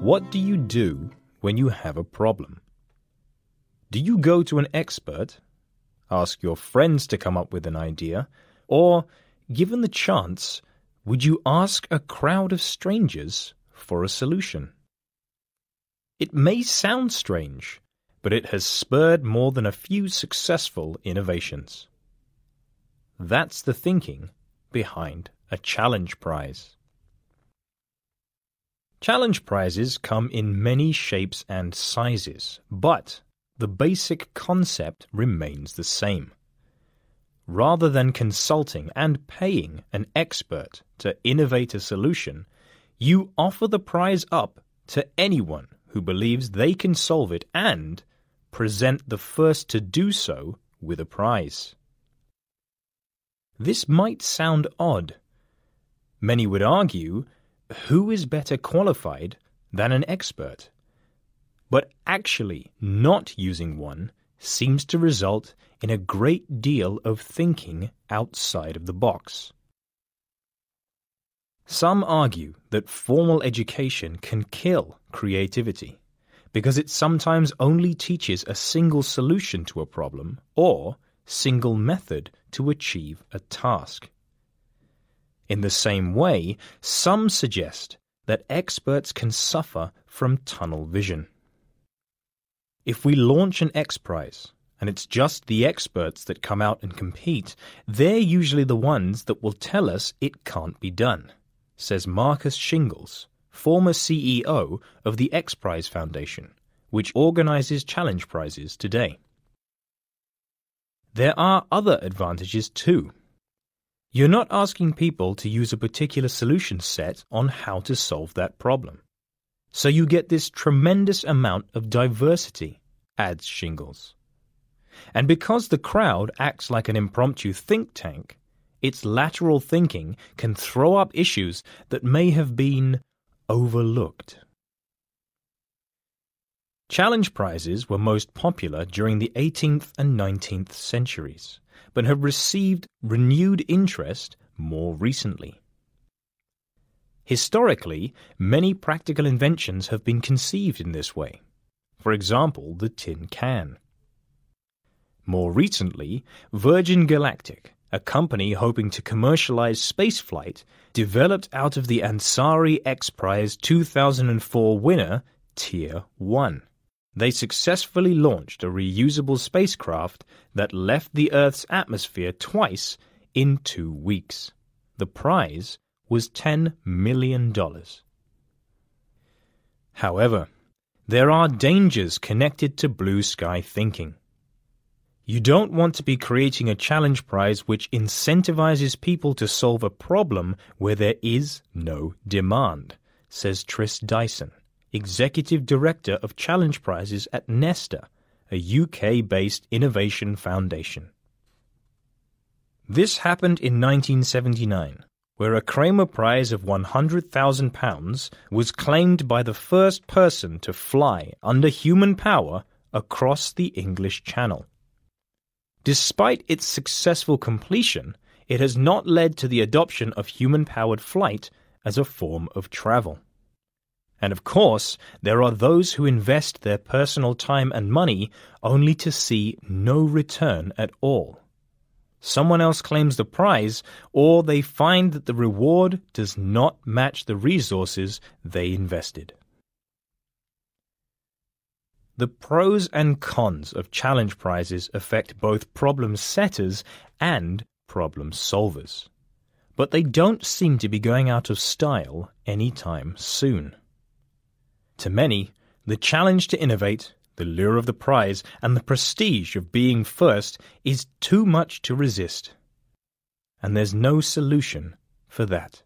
What do you do when you have a problem? Do you go to an expert, ask your friends to come up with an idea, or, given the chance, would you ask a crowd of strangers for a solution? It may sound strange, but it has spurred more than a few successful innovations. That's the thinking behind a challenge prize. Challenge prizes come in many shapes and sizes, but the basic concept remains the same. Rather than consulting and paying an expert to innovate a solution, you offer the prize up to anyone who believes they can solve it and present the first to do so with a prize. This might sound odd. Many would argue who is better qualified than an expert? But actually, not using one seems to result in a great deal of thinking outside of the box. Some argue that formal education can kill creativity because it sometimes only teaches a single solution to a problem or single method to achieve a task. In the same way, some suggest that experts can suffer from tunnel vision. If we launch an XPRIZE, and it's just the experts that come out and compete, they're usually the ones that will tell us it can't be done, says Marcus Shingles, former CEO of the XPRIZE Foundation, which organizes challenge prizes today. There are other advantages too. You're not asking people to use a particular solution set on how to solve that problem. So you get this tremendous amount of diversity, adds Shingles. And because the crowd acts like an impromptu think tank, its lateral thinking can throw up issues that may have been overlooked. Challenge prizes were most popular during the 18th and 19th centuries, but have received renewed interest more recently. Historically, many practical inventions have been conceived in this way. For example, the tin can. More recently, Virgin Galactic, a company hoping to commercialize spaceflight, developed out of the Ansari X Prize 2004 winner, Tier 1 they successfully launched a reusable spacecraft that left the Earth's atmosphere twice in two weeks. The prize was $10 million. However, there are dangers connected to blue sky thinking. You don't want to be creating a challenge prize which incentivizes people to solve a problem where there is no demand, says Tris Dyson, Executive Director of Challenge Prizes at Nesta, a UK based innovation foundation. This happened in 1979, where a Kremer Prize of £100,000 was claimed by the first person to fly under human power across the English Channel. Despite its successful completion, it has not led to the adoption of human powered flight as a form of travel. And of course, there are those who invest their personal time and money only to see no return at all. Someone else claims the prize, or they find that the reward does not match the resources they invested. The pros and cons of challenge prizes affect both problem setters and problem solvers. But they don't seem to be going out of style anytime soon. To many, the challenge to innovate, the lure of the prize, and the prestige of being first is too much to resist. And there's no solution for that.